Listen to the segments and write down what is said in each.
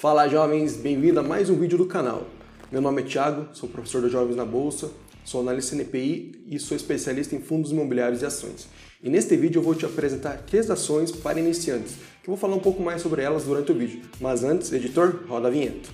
Fala jovens, bem-vindo a mais um vídeo do canal. Meu nome é Thiago, sou professor de Jovens na Bolsa, sou analista NPI e sou especialista em fundos imobiliários e ações. E neste vídeo eu vou te apresentar três ações para iniciantes, que eu vou falar um pouco mais sobre elas durante o vídeo. Mas antes, editor, roda a vinheta.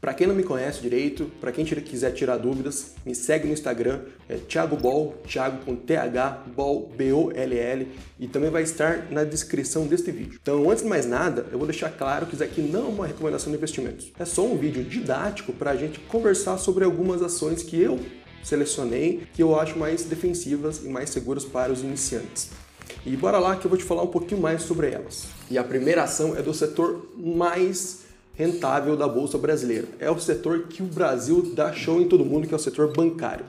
Para quem não me conhece direito, para quem quiser tirar dúvidas, me segue no Instagram, é Thiago Ball, Thiago com TH, Ball, B-O-L-L, e também vai estar na descrição deste vídeo. Então, antes de mais nada, eu vou deixar claro que isso aqui não é uma recomendação de investimentos. É só um vídeo didático para a gente conversar sobre algumas ações que eu selecionei, que eu acho mais defensivas e mais seguras para os iniciantes. E bora lá que eu vou te falar um pouquinho mais sobre elas. E a primeira ação é do setor mais rentável da Bolsa Brasileira. É o setor que o Brasil dá show em todo mundo, que é o setor bancário.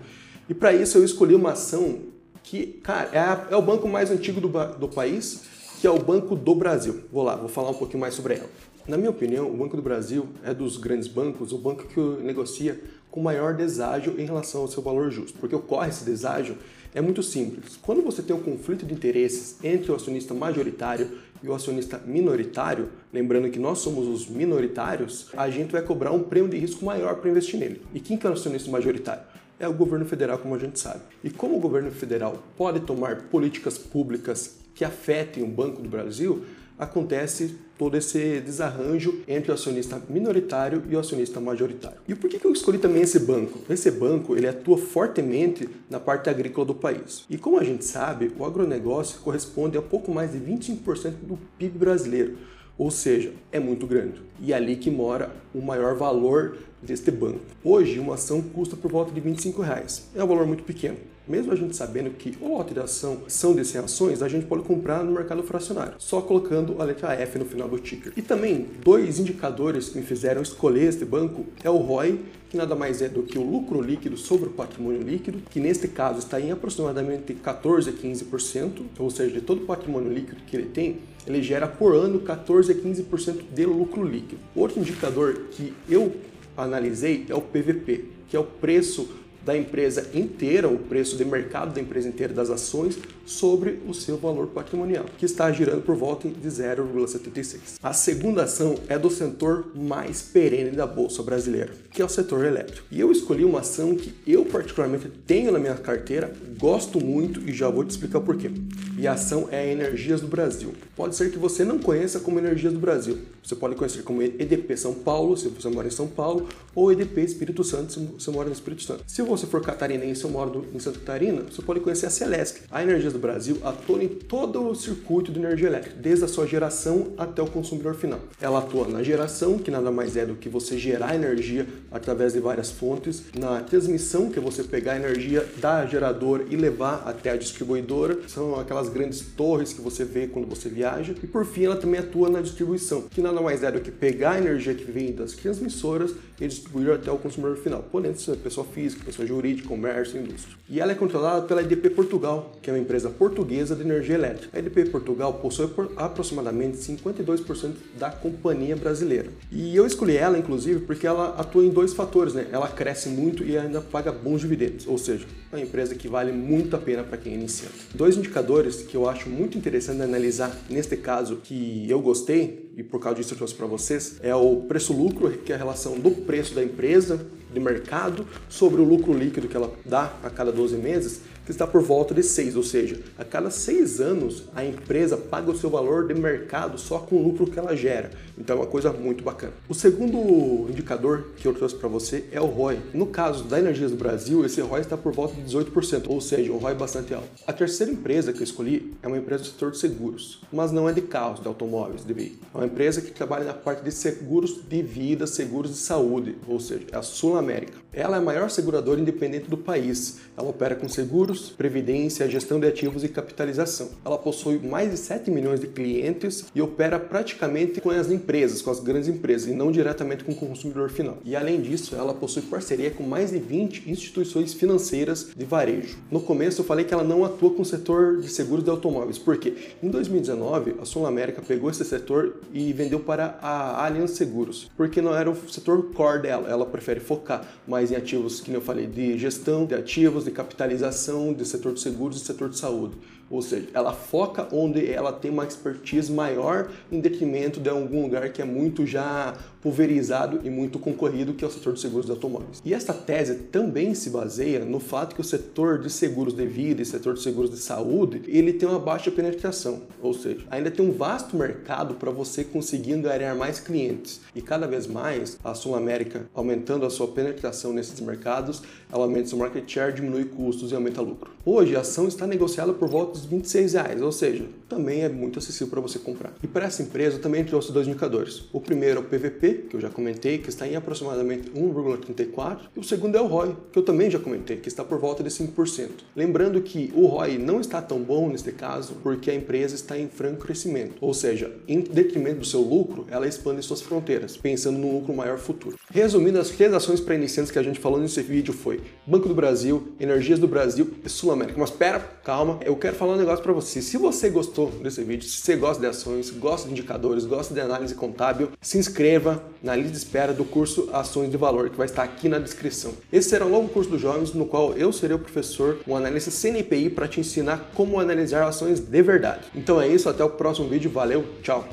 E para isso eu escolhi uma ação que, cara, é, a, é o banco mais antigo do, do país, que é o Banco do Brasil. Vou lá, vou falar um pouquinho mais sobre ela. Na minha opinião, o Banco do Brasil é dos grandes bancos o banco que negocia com maior deságio em relação ao seu valor justo. Porque ocorre esse deságio é muito simples. Quando você tem um conflito de interesses entre o acionista majoritário e o acionista minoritário, lembrando que nós somos os minoritários, a gente vai cobrar um prêmio de risco maior para investir nele. E quem que é o acionista majoritário? É o governo federal, como a gente sabe. E como o governo federal pode tomar políticas públicas que afetem o Banco do Brasil, acontece todo esse desarranjo entre o acionista minoritário e o acionista majoritário. E por que eu escolhi também esse banco? Esse banco ele atua fortemente na parte agrícola do país. E como a gente sabe, o agronegócio corresponde a pouco mais de 25% do PIB brasileiro. Ou seja, é muito grande. E é ali que mora o maior valor deste banco. Hoje, uma ação custa por volta de 25 reais. É um valor muito pequeno. Mesmo a gente sabendo que o lote de ação são de 100 ações, a gente pode comprar no mercado fracionário, só colocando a letra F no final do ticker. E também, dois indicadores que me fizeram escolher este banco é o ROI, que nada mais é do que o lucro líquido sobre o patrimônio líquido, que neste caso está em aproximadamente 14 a 15%, ou seja, de todo o patrimônio líquido que ele tem, ele gera por ano 14 a 15% de lucro líquido. Outro indicador que eu analisei é o PVP, que é o preço da empresa inteira, o preço de mercado da empresa inteira das ações sobre o seu valor patrimonial, que está girando por volta de 0,76. A segunda ação é do setor mais perene da bolsa brasileira, que é o setor elétrico. E eu escolhi uma ação que eu particularmente tenho na minha carteira, gosto muito e já vou te explicar por quê. E a ação é a Energias do Brasil. Pode ser que você não conheça como Energias do Brasil. Você pode conhecer como EDP São Paulo, se você mora em São Paulo, ou EDP Espírito Santo, se você mora no Espírito Santo. Se você for catarinense ou mora em Santa Catarina, você pode conhecer a Celesc. A Energias do Brasil atua em todo o circuito de energia elétrica, desde a sua geração até o consumidor final. Ela atua na geração, que nada mais é do que você gerar energia através de várias fontes, na transmissão, que é você pegar a energia da geradora e levar até a distribuidora, são aquelas grandes torres que você vê quando você viaja, e por fim ela também atua na distribuição, que nada mais é do que pegar a energia que vem das transmissoras e distribuir até o consumidor final, podendo ser pessoa física, pessoa jurídica, comércio, indústria. E ela é controlada pela EDP Portugal, que é uma empresa portuguesa de energia elétrica. A EDP Portugal possui aproximadamente 52% da companhia brasileira. E eu escolhi ela, inclusive, porque ela atua em dois fatores, né? Ela cresce muito e ainda paga bons dividendos, ou seja, é uma empresa que vale muito a pena para quem é iniciante. Dois indicadores que eu acho muito interessante analisar neste caso, que eu gostei e por causa disso eu trouxe para vocês, é o preço-lucro, que é a relação do preço da empresa de mercado sobre o lucro líquido que ela dá a cada 12 meses, que está por volta de 6, ou seja, a cada 6 anos a empresa paga o seu valor de mercado só com o lucro que ela gera. Então é uma coisa muito bacana. O segundo indicador que eu trouxe para você é o ROI. No caso da Energias do Brasil, esse ROI está por volta de 18%, ou seja, um ROI bastante alto. A terceira empresa que eu escolhi é uma empresa do setor de seguros, mas não é de carros, de automóveis, de veículos. É uma empresa que trabalha na parte de seguros de vida, seguros de saúde, ou seja, é a Sul América. Ela é a maior seguradora independente do país. Ela opera com seguros, previdência, gestão de ativos e capitalização. Ela possui mais de 7 milhões de clientes e opera praticamente com as empresas, com as grandes empresas, e não diretamente com o consumidor final. E além disso, ela possui parceria com mais de 20 instituições financeiras de varejo. No começo eu falei que ela não atua com o setor de seguros de automóveis, porque em 2019 a Sul América pegou esse setor e vendeu para a Allianz Seguros, porque não era o setor core dela, ela prefere focar mais em ativos, que eu falei, de gestão de ativos, de capitalização de setor de seguros e setor de saúde. Ou seja, ela foca onde ela tem uma expertise maior em detrimento de algum lugar que é muito já pulverizado e muito concorrido, que é o setor de seguros de automóveis. E esta tese também se baseia no fato que o setor de seguros de vida e setor de seguros de saúde, ele tem uma baixa penetração, ou seja, ainda tem um vasto mercado para você conseguir ganhar mais clientes. E cada vez mais a Sul América aumentando a sua penetração nesses mercados, ela aumenta seu market share, diminui custos e aumenta lucro. Hoje a ação está negociada por volta dos 26 reais, ou seja, também é muito acessível para você comprar. E para essa empresa eu também trouxe dois indicadores. O primeiro é o PVP, que eu já comentei, que está em aproximadamente 1,34, e o segundo é o ROI, que eu também já comentei, que está por volta de 5%. Lembrando que o ROI não está tão bom neste caso, porque a empresa está em franco crescimento, ou seja, em detrimento do seu lucro, ela expande suas fronteiras, pensando num lucro maior futuro. Resumindo, as três ações para iniciantes que a gente falou nesse vídeo foi Banco do Brasil, Energias do Brasil e Sul América. Mas espera, calma, eu quero falar um negócio para você. Se você gostou desse vídeo, se você gosta de ações, gosta de indicadores, gosta de análise contábil, se inscreva na lista de espera do curso Ações de Valor, que vai estar aqui na descrição. Esse será um novo curso dos jovens, no qual eu serei o professor, um analista CNPI, para te ensinar como analisar ações de verdade. Então é isso, até o próximo vídeo, valeu, tchau!